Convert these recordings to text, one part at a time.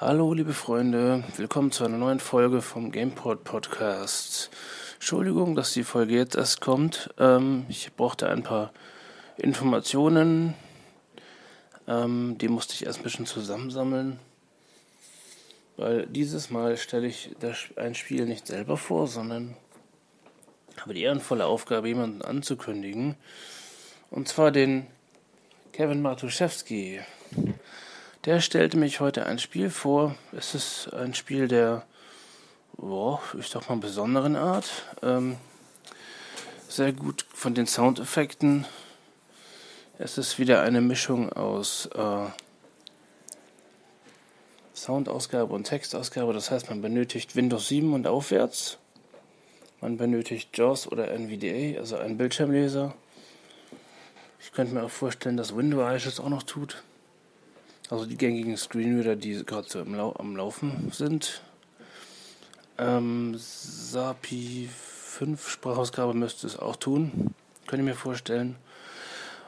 Hallo, liebe Freunde, willkommen zu einer neuen Folge vom GamePod Podcast. Entschuldigung, dass die Folge jetzt erst kommt. Ähm, ich brauchte ein paar Informationen. Ähm, die musste ich erst ein bisschen zusammensammeln. Weil dieses Mal stelle ich das, ein Spiel nicht selber vor, sondern habe die ehrenvolle Aufgabe, jemanden anzukündigen. Und zwar den Kevin Matuszewski. Der stellte mich heute ein Spiel vor. Es ist ein Spiel der, boah, ich sag mal, besonderen Art. Ähm, sehr gut von den Soundeffekten. Es ist wieder eine Mischung aus äh, Soundausgabe und Textausgabe. Das heißt, man benötigt Windows 7 und aufwärts. Man benötigt JAWS oder NVDA, also einen Bildschirmleser. Ich könnte mir auch vorstellen, dass Windows es auch noch tut. Also die gängigen Screenreader, die gerade so Lau am Laufen sind. Ähm, SAPI 5 Sprachausgabe müsste es auch tun. Könnt ihr mir vorstellen.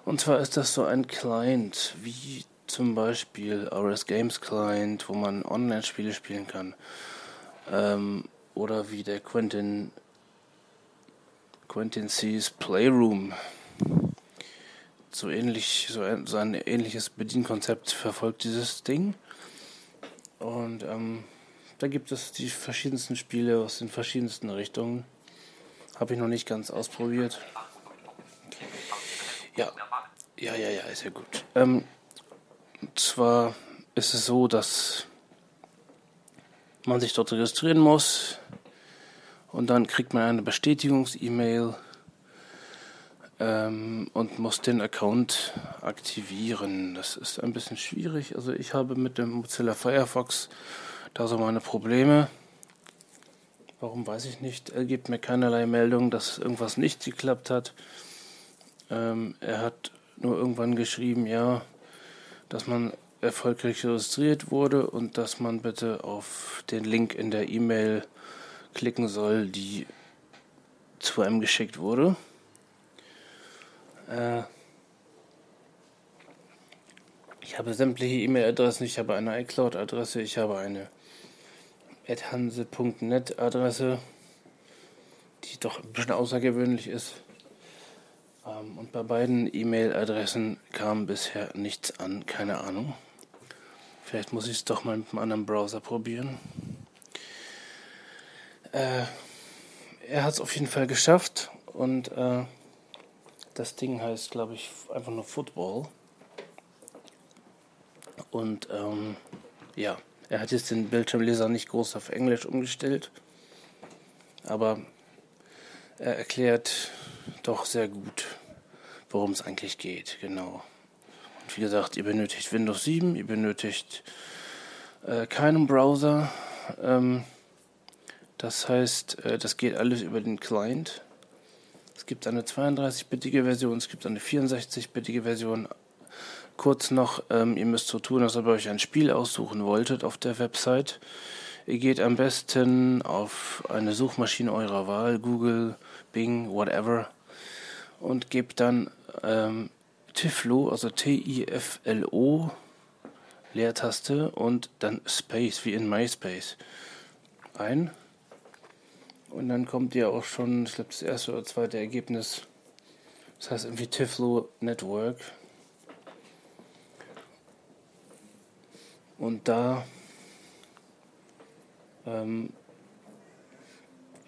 Und zwar ist das so ein Client, wie zum Beispiel RS Games Client, wo man Online-Spiele spielen kann. Ähm, oder wie der Quentin, Quentin C's Playroom so ähnlich, so ein, so ein ähnliches Bedienkonzept verfolgt dieses Ding. Und ähm, da gibt es die verschiedensten Spiele aus den verschiedensten Richtungen. Habe ich noch nicht ganz ausprobiert. Ja, ja, ja, ja, ist ja gut. Ähm, zwar ist es so, dass man sich dort registrieren muss und dann kriegt man eine Bestätigungs-E-Mail ähm, und muss den Account aktivieren. Das ist ein bisschen schwierig. Also ich habe mit dem Mozilla Firefox da so meine Probleme. Warum weiß ich nicht. Er gibt mir keinerlei Meldung, dass irgendwas nicht geklappt hat. Ähm, er hat nur irgendwann geschrieben, ja, dass man erfolgreich registriert wurde und dass man bitte auf den Link in der E-Mail klicken soll, die zu einem geschickt wurde. Äh, ich habe sämtliche E-Mail-Adressen, ich habe eine iCloud-Adresse, ich habe eine adhanse.net Adresse, die doch ein bisschen außergewöhnlich ist. Ähm, und bei beiden E-Mail-Adressen kam bisher nichts an, keine Ahnung. Vielleicht muss ich es doch mal mit einem anderen Browser probieren. Äh, er hat es auf jeden Fall geschafft und äh, das Ding heißt, glaube ich, einfach nur Football. Und ähm, ja, er hat jetzt den Bildschirmleser nicht groß auf Englisch umgestellt, aber er erklärt doch sehr gut, worum es eigentlich geht, genau. Und wie gesagt, ihr benötigt Windows 7, ihr benötigt äh, keinen Browser. Ähm, das heißt, äh, das geht alles über den Client. Es gibt eine 32-bittige Version, es gibt eine 64-bittige Version. Kurz noch, ähm, ihr müsst so tun, als ob ihr euch ein Spiel aussuchen wolltet auf der Website. Ihr geht am besten auf eine Suchmaschine eurer Wahl, Google, Bing, whatever, und gebt dann ähm, Tiflo, also T-I-F-L-O, Leertaste und dann Space, wie in MySpace, ein. Und dann kommt ja auch schon, ich glaube, das erste oder zweite Ergebnis. Das heißt irgendwie Tiflo Network. Und da ähm,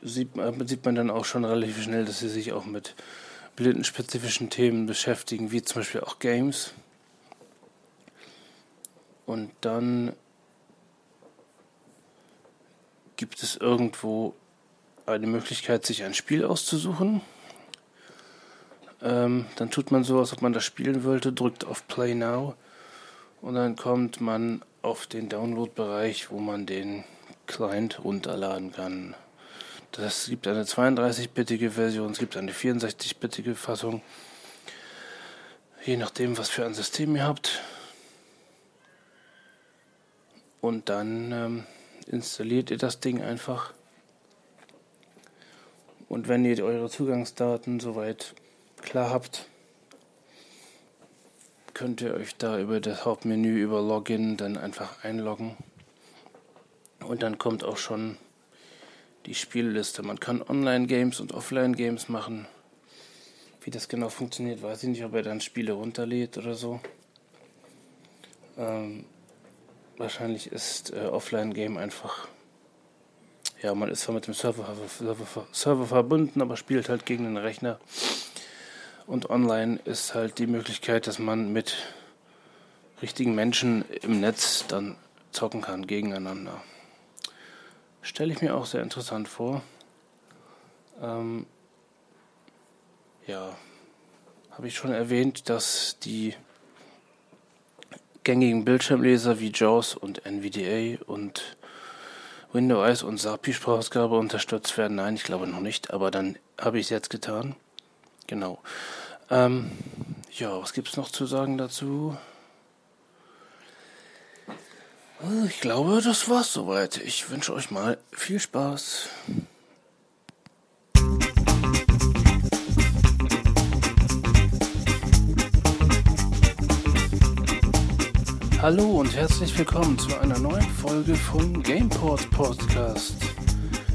sieht, man, sieht man dann auch schon relativ schnell, dass sie sich auch mit blindenspezifischen Themen beschäftigen, wie zum Beispiel auch Games. Und dann gibt es irgendwo eine Möglichkeit, sich ein Spiel auszusuchen. Ähm, dann tut man so, als ob man das spielen wollte, drückt auf Play Now und dann kommt man auf den Download-Bereich, wo man den Client runterladen kann. Das gibt eine 32-bittige Version, es gibt eine 64-bittige Fassung, je nachdem, was für ein System ihr habt. Und dann ähm, installiert ihr das Ding einfach und wenn ihr eure Zugangsdaten soweit klar habt, könnt ihr euch da über das Hauptmenü über Login dann einfach einloggen. Und dann kommt auch schon die Spielliste. Man kann Online-Games und Offline-Games machen. Wie das genau funktioniert, weiß ich nicht, ob er dann Spiele runterlädt oder so. Ähm, wahrscheinlich ist äh, Offline-Game einfach. Ja, man ist zwar mit dem Server, Server, Server verbunden, aber spielt halt gegen den Rechner. Und online ist halt die Möglichkeit, dass man mit richtigen Menschen im Netz dann zocken kann gegeneinander. Stelle ich mir auch sehr interessant vor. Ähm, ja, habe ich schon erwähnt, dass die gängigen Bildschirmleser wie JAWS und NVDA und Windows und SAPI-Sprachausgabe unterstützt werden. Nein, ich glaube noch nicht, aber dann habe ich es jetzt getan. Genau. Ähm, ja, was gibt es noch zu sagen dazu? Ich glaube, das war's soweit. Ich wünsche euch mal viel Spaß. Hallo und herzlich willkommen zu einer neuen Folge vom Gameport Podcast.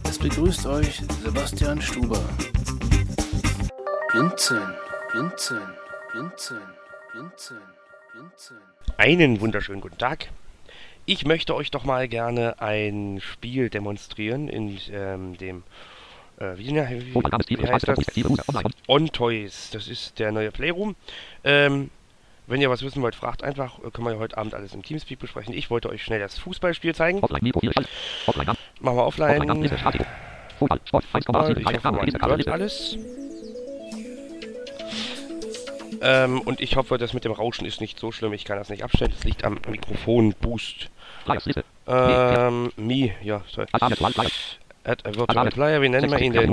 Es begrüßt euch Sebastian Stuber. Blinzeln, blinzeln, blinzeln, blinzeln, blinzeln. Einen wunderschönen guten Tag. Ich möchte euch doch mal gerne ein Spiel demonstrieren in ähm, dem äh, wie, wie, wie heißt das? On Toys. Das ist der neue Playroom. Ähm, wenn ihr was wissen wollt, fragt einfach. Können wir ja heute Abend alles im Teamspeak besprechen. Ich wollte euch schnell das Fußballspiel zeigen. Machen wir offline. Fußball, man hört alles. Ähm, und ich hoffe, das mit dem Rauschen ist nicht so schlimm. Ich kann das nicht abstellen. Das liegt am Mikrofon-Boost. Ähm, Mi, ja, sorry. Add a virtual player. Wie nennen wir ihn denn?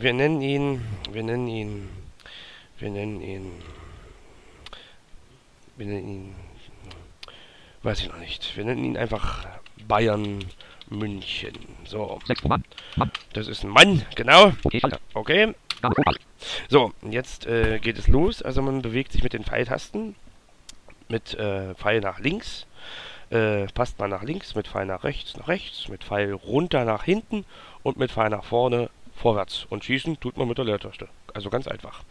Wir nennen ihn, wir nennen ihn, wir nennen ihn, wir nennen ihn, weiß ich noch nicht. Wir nennen ihn einfach Bayern München. So. Das ist ein Mann, genau. Okay. So, jetzt äh, geht es los. Also man bewegt sich mit den Pfeiltasten. Mit äh, Pfeil nach links. Äh, passt man nach links, mit Pfeil nach rechts, nach rechts, mit Pfeil runter nach hinten und mit Pfeil nach vorne vorwärts. Und schießen tut man mit der Leertaste. Also ganz einfach.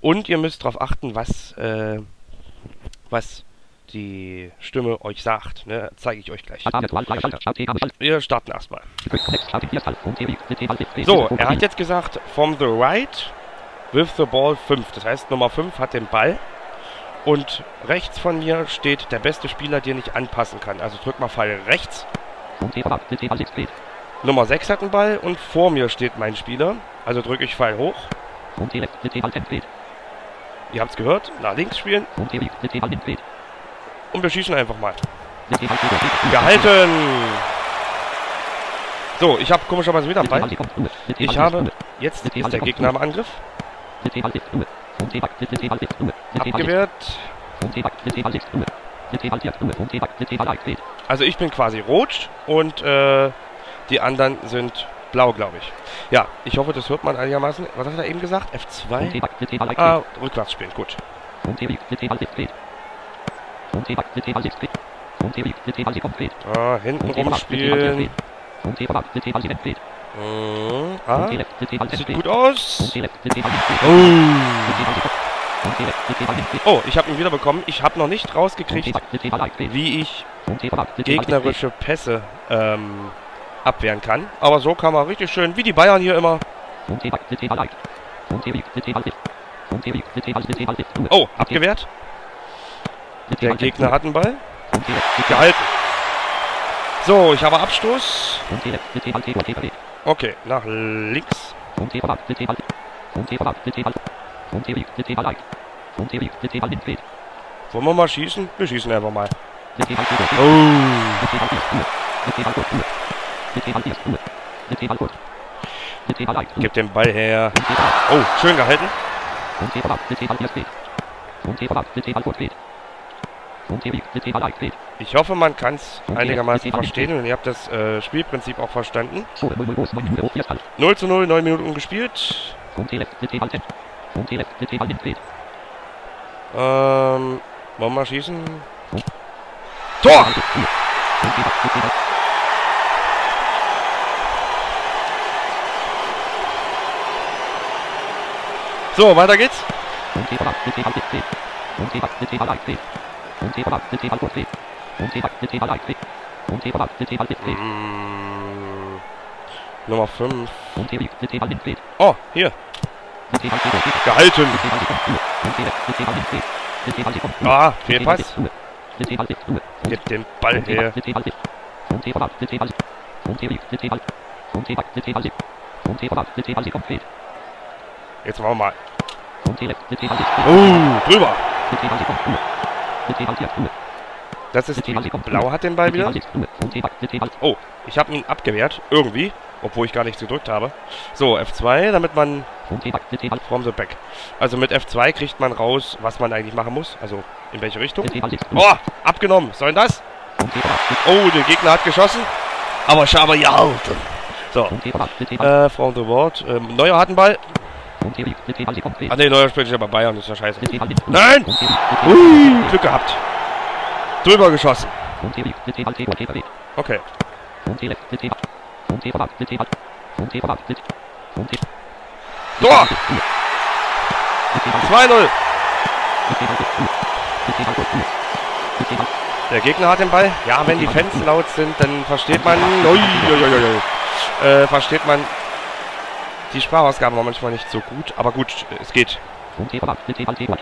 Und ihr müsst darauf achten, was, äh, was die Stimme euch sagt. Ne? Zeige ich euch gleich. Wir starten erstmal. So, er hat jetzt gesagt, from the right with the ball 5. Das heißt, Nummer 5 hat den Ball. Und rechts von mir steht der beste Spieler, den ich anpassen kann. Also drück mal Pfeil rechts. Nummer 6 hat den Ball und vor mir steht mein Spieler. Also drücke ich Pfeil hoch. Ihr habt es gehört. Nach links spielen. Und wir schießen einfach mal. Gehalten! So, ich habe komischerweise wieder einen. Ich habe... Jetzt ist der Gegner im Angriff. Abgewehrt. Also ich bin quasi rot und äh, die anderen sind blau, glaube ich. Ja, ich hoffe, das hört man einigermaßen. Was hat er eben gesagt? F2? Ah, rückwärts spielen, gut. Ah, hinten rumspielen. Mhm. Ah, sieht gut aus. Oh, oh ich habe ihn wieder bekommen. Ich habe noch nicht rausgekriegt, wie ich gegnerische Pässe ähm, abwehren kann. Aber so kann man richtig schön, wie die Bayern hier immer. Oh, abgewehrt. Der Gegner hat einen Ball. Gehalten. So, ich habe Abstoß. Okay, nach links. Wollen wir mal schießen? Wir schießen einfach mal. Oh. Gib den Ball her. Oh, schön gehalten. Ich hoffe, man kann es einigermaßen verstehen und ihr habt das äh, Spielprinzip auch verstanden. 0 zu 0, 9 Minuten gespielt. Ähm, wollen wir schießen? Tor! So, weiter geht's. Mm, Nummer 5. Oh, hier. Gehalten. Ah, Fehlpass. Gib den Ball her. Jetzt machen wir mal. Oh, drüber. Das ist die Blau hat den Ball wieder. Oh, ich habe ihn abgewehrt. Irgendwie. Obwohl ich gar nichts gedrückt habe. So, F2, damit man... From the back. Also mit F2 kriegt man raus, was man eigentlich machen muss. Also in welche Richtung. Oh, abgenommen. Was soll denn das? Oh, der Gegner hat geschossen. Aber habe gehalten. So. Äh, from the board. Ähm, Neuer hat einen Ball. Ach ne, Neuer spielt ja bei Bayern. Ist ja scheiße. Nein! Ui, Glück gehabt. Drüber geschossen. Okay. Tor! 2-0. Der Gegner hat den Ball. Ja, wenn die Fans laut sind, dann versteht man... Ui, ui, ui, ui. Äh, versteht man... Die Sprachausgabe war manchmal nicht so gut, aber gut, es geht.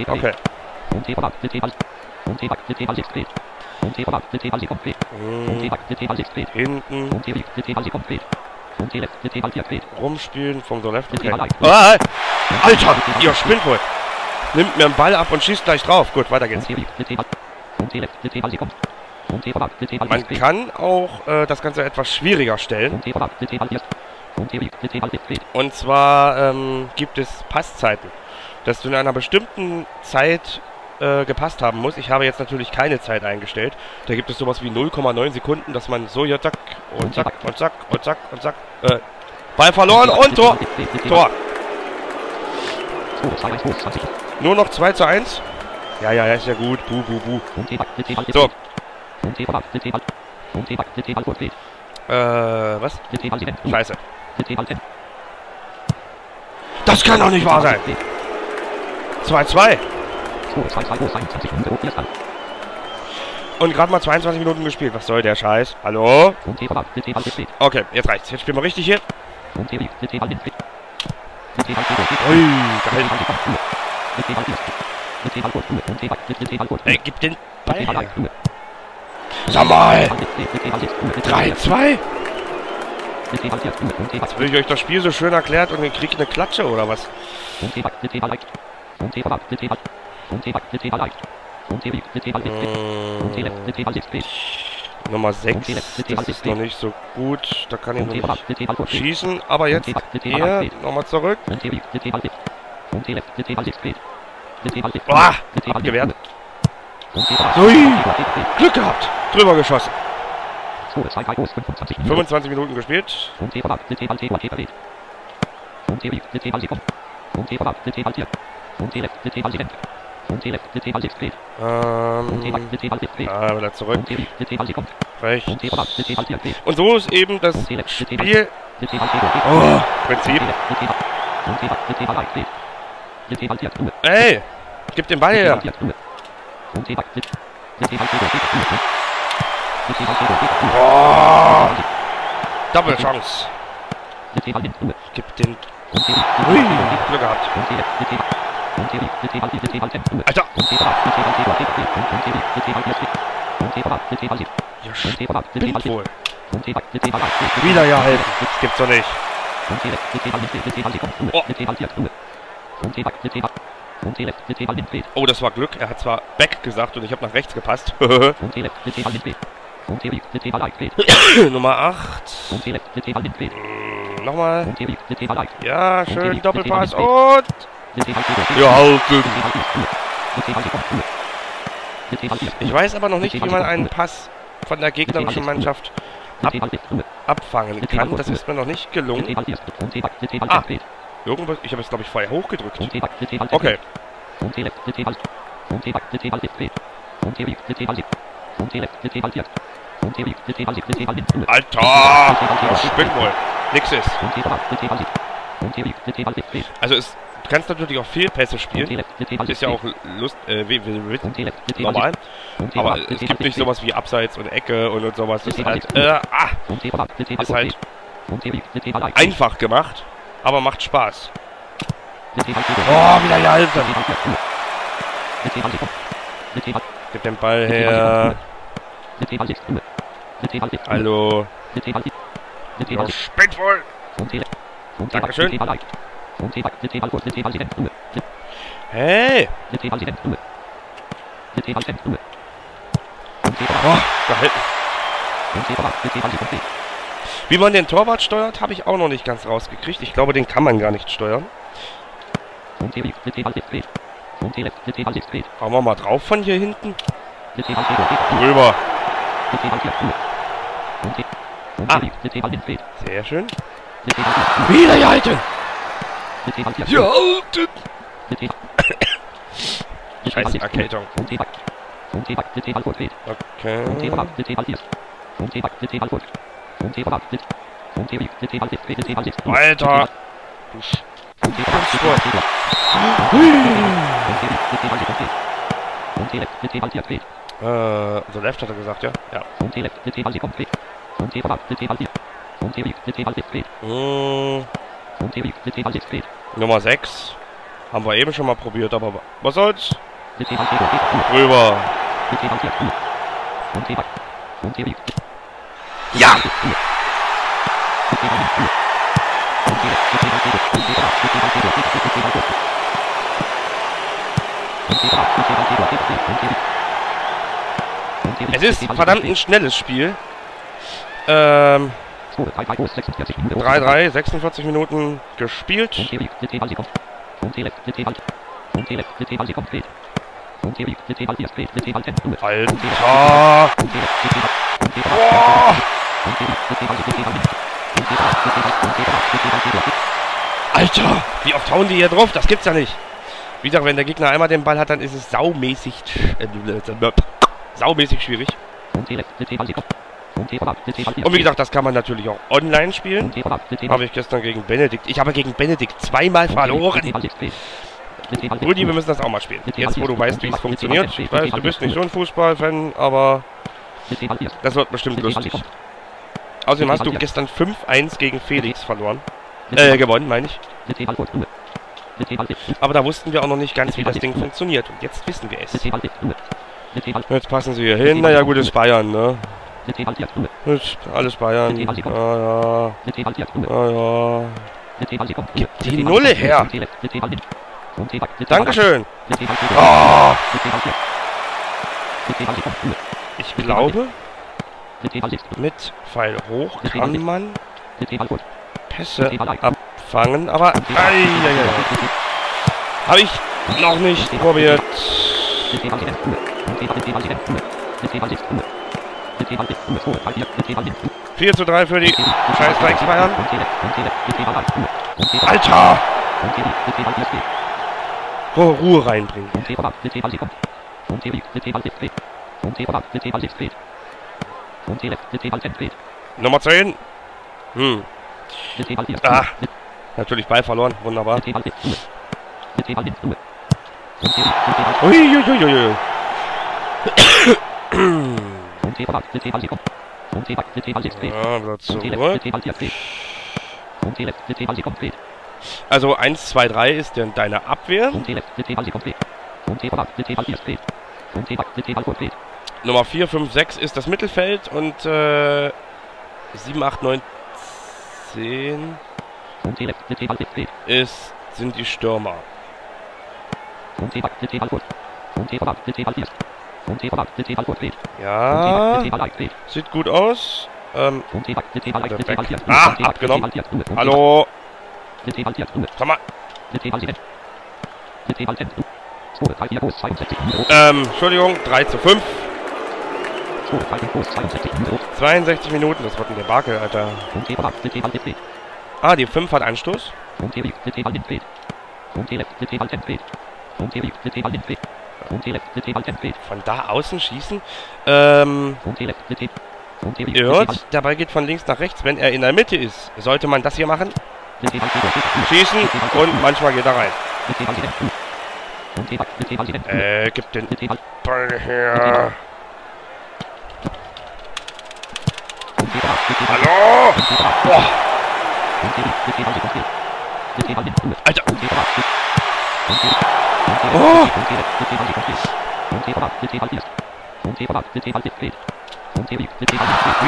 Okay. Hinten. Rumspielen vom so left. Okay. Ah, Alter, ihr spinnt wohl. Nimmt mir einen Ball ab und schießt gleich drauf. Gut, weiter geht's. Man kann auch äh, das Ganze etwas schwieriger stellen. Und zwar ähm, gibt es Passzeiten. Dass du in einer bestimmten Zeit äh, gepasst haben muss. Ich habe jetzt natürlich keine Zeit eingestellt. Da gibt es sowas wie 0,9 Sekunden, dass man so hier zack und zack und zack und zack und zack. Äh, Ball verloren und Tor. Tor. Nur noch 2 zu 1. Ja, ja, ja, ist ja gut. Bu, bu, bu. So. Äh, was? Scheiße. Das kann doch nicht wahr sein. 2-2. Und gerade mal 22 Minuten gespielt. Was soll der Scheiß? Hallo? Okay, jetzt reicht's. Jetzt spielen wir richtig hier. Ui, geil. Ey, gib den Ball. Sag mal! 3-2? Jetzt will ich euch das Spiel so schön erklärt und ihr kriegt eine Klatsche oder was? Äh, Nummer 6, das ist noch nicht so gut, da kann ich noch nicht schießen, aber jetzt hier, nochmal zurück. Ah, abgewehrt. Glück gehabt, drüber geschossen. 25 Minuten gespielt. Ähm, ah, wieder zurück. Rechts. Und so ist eben das Spiel. Oh, Prinzip. Ey, gib den Ball her. Oh, Double Chance. Gib den. Ui, Glück gehabt. Alter! Spinnt wohl. Wieder ja helfen. Das gibt's doch nicht. Oh. oh, das war Glück. Er hat zwar Back gesagt und ich habe nach rechts gepasst. Nummer 8. Mm, Nochmal. Ja, schön Doppelpass und... Ja, halten. Ich weiß aber noch nicht, wie man einen Pass von der gegnerischen Mannschaft ab abfangen kann. Das ist mir noch nicht gelungen. Ah, irgendwas. Ich habe es, glaube ich, vorher hochgedrückt. Okay. Alter! Das spinnt wohl. Nix ist. Also es kannst natürlich auch Fehlpässe spielen. Ist ja auch Lust, äh, normal. Aber es gibt nicht sowas wie Abseits und Ecke und, und sowas. Das ist halt, äh, ah, ist halt einfach gemacht, aber macht Spaß. Oh, wieder gehalten. Gib den Ball her. Hallo. Ja, spät voll. Dankeschön. Hey! Oh, gehalten. Wie man den Torwart steuert, habe ich auch noch nicht ganz rausgekriegt. Ich glaube, den kann man gar nicht steuern. Hauen wir mal drauf von hier hinten. Rüber. Ah. Sehr schön. Wieder gehalten. Gehalten. Scheiß Erkältung. Okay. Alter. Äh, unser Left hat er gesagt, ja? Ja. Mmh. Nummer 6. Haben wir eben schon mal probiert, aber was soll's? Rüber. Ja! Es ist verdammt ein schnelles Spiel. Ähm, 3-3, 46 Minuten gespielt. Alter! Boah! Alter! Wie oft hauen die hier drauf? Das gibt's ja nicht. Wie gesagt, wenn der Gegner einmal den Ball hat, dann ist es saumäßig, äh, saumäßig schwierig. Und wie gesagt, das kann man natürlich auch online spielen. Habe ich gestern gegen Benedikt. Ich habe gegen Benedikt zweimal verloren. Rudi, wir müssen das auch mal spielen. Jetzt, wo du weißt, wie es funktioniert. Ich weiß, du bist nicht so ein Fußballfan, aber das wird bestimmt lustig. Außerdem hast du gestern 5-1 gegen Felix verloren. Äh, gewonnen, meine ich. Aber da wussten wir auch noch nicht ganz, wie das Ding funktioniert. Und jetzt wissen wir es. Jetzt passen sie hier hin. Naja, gut, ist Bayern, ne? Ist alles Bayern. Ah, ja. Ah, ja. Gib die Nulle her. Dankeschön. Oh. Ich glaube, mit Pfeil hoch kann man Pässe abfangen, aber habe ich noch nicht probiert. 4 zu 3 für die scheiß Bayern. Alter! Oh, Ruhe reinbringen. Nummer 10. Hm. Ah, natürlich Ball verloren. Wunderbar. Uiuiuiui. Also 1, 2, 3 ist dann deine Abwehr. Nummer 4, 5, 6 ist das Mittelfeld und äh, 7, 8, 9, 10 ist, sind die Stürmer. Ja, sieht gut aus. Ähm, ah, abgenommen. Hallo. Komm mal. Ähm, Entschuldigung, 3 zu 5. 62 Minuten, das wird ein Debakel, Alter. Ah, die 5 hat Anstoß. Von da außen schießen. Ähm, ihr hört, der Ball geht von links nach rechts, wenn er in der Mitte ist. Sollte man das hier machen? Schießen und manchmal geht er rein. Äh, gib den Ball her. Hallo! Boah. Alter!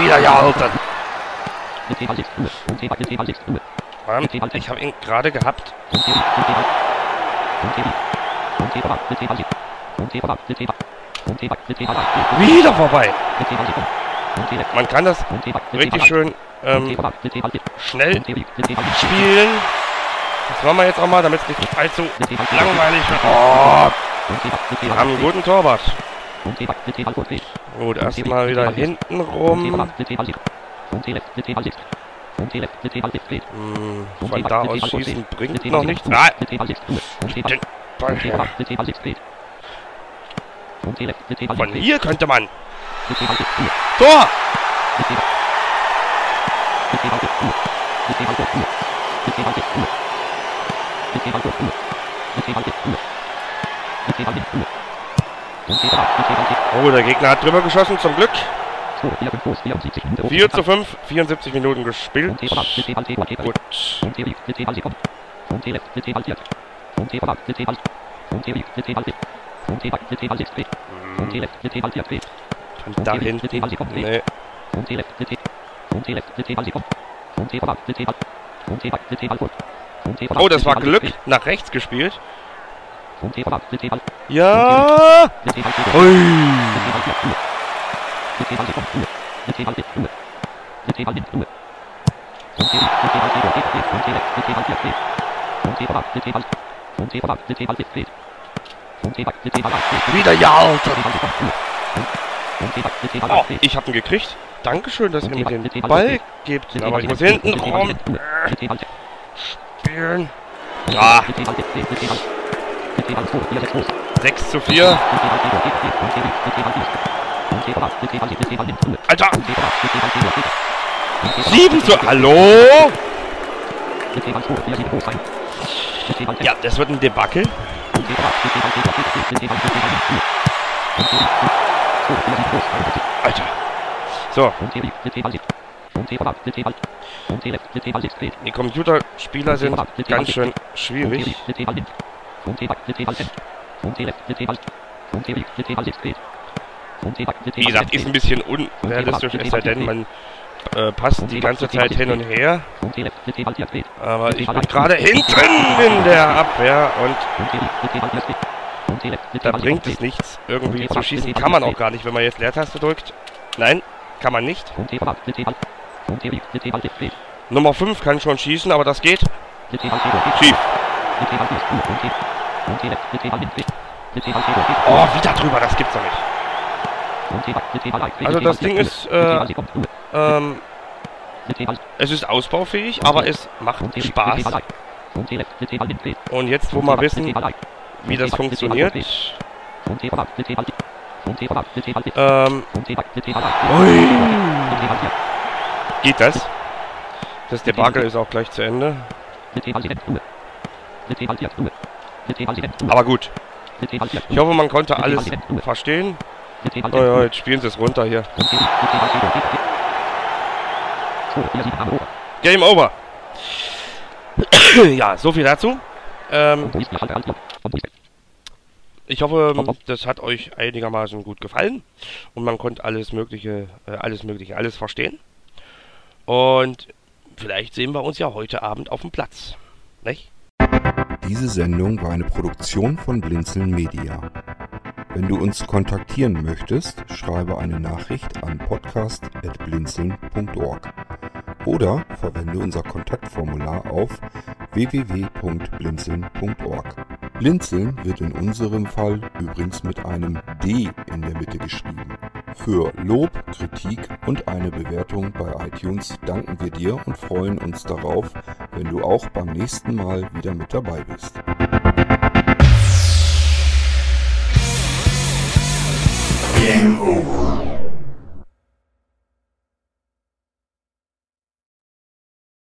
Wieder gehalten! Mann, ich habe ihn gerade gehabt. Wieder vorbei! Man kann das richtig schön ähm, schnell spielen. Das machen wir jetzt auch mal, damit es nicht allzu langweilig wird. Oh, wir haben einen guten Torwart. Gut, erstmal wieder hinten rum. Hm, von da aus schießen bringt noch nichts. Ah, den Ball her. Von hier könnte man. Tor! Oh, der Gegner hat drüber geschossen, zum Glück. 4 zu 5, 74 Minuten gespielt. Gut. Und da hinten. Nee. Oh, das war Glück. Nach rechts gespielt. Ja! Ui. Wieder ja. Oh, ich hab ihn gekriegt. Dankeschön, dass ihr mir den Ball gebt. Aber ich muss hinten rum spielen. Ah. 6 zu 4. Alter! 7 zu... Hallo? Ja, das wird ein Debakel. Alter. So. Die Computerspieler sind ganz schön schwierig. Wie gesagt, ist ein bisschen unrealistisch, es sei denn, man äh, passt die ganze Zeit hin und her. Aber ich bin gerade hinten in der Abwehr und da bringt es nichts, irgendwie zu schießen. Kann man auch gar nicht, wenn man jetzt Leertaste drückt. Nein, kann man nicht. Nummer 5 kann schon schießen, aber das geht. Schief. Oh, wieder drüber, das gibt's doch nicht. Also das Ding ist, äh, ähm, es ist ausbaufähig, aber es macht Spaß. Und jetzt, wo wir wissen, wie das funktioniert, ähm, ui. Geht das? Das Debakel ist auch gleich zu Ende. Aber gut. Ich hoffe, man konnte alles verstehen. Oh ja, jetzt spielen sie es runter hier. Game over. ja, so viel dazu. Ähm, ich hoffe, das hat euch einigermaßen gut gefallen und man konnte alles Mögliche, äh, alles Mögliche, alles verstehen. Und vielleicht sehen wir uns ja heute Abend auf dem Platz. Nicht? Diese Sendung war eine Produktion von Blinzeln Media. Wenn du uns kontaktieren möchtest, schreibe eine Nachricht an podcast.blinzeln.org oder verwende unser Kontaktformular auf www.blinzeln.org. Blinzeln wird in unserem Fall übrigens mit einem D in der Mitte geschrieben. Für Lob, Kritik und eine Bewertung bei iTunes danken wir dir und freuen uns darauf, wenn du auch beim nächsten Mal wieder mit dabei bist. Game over.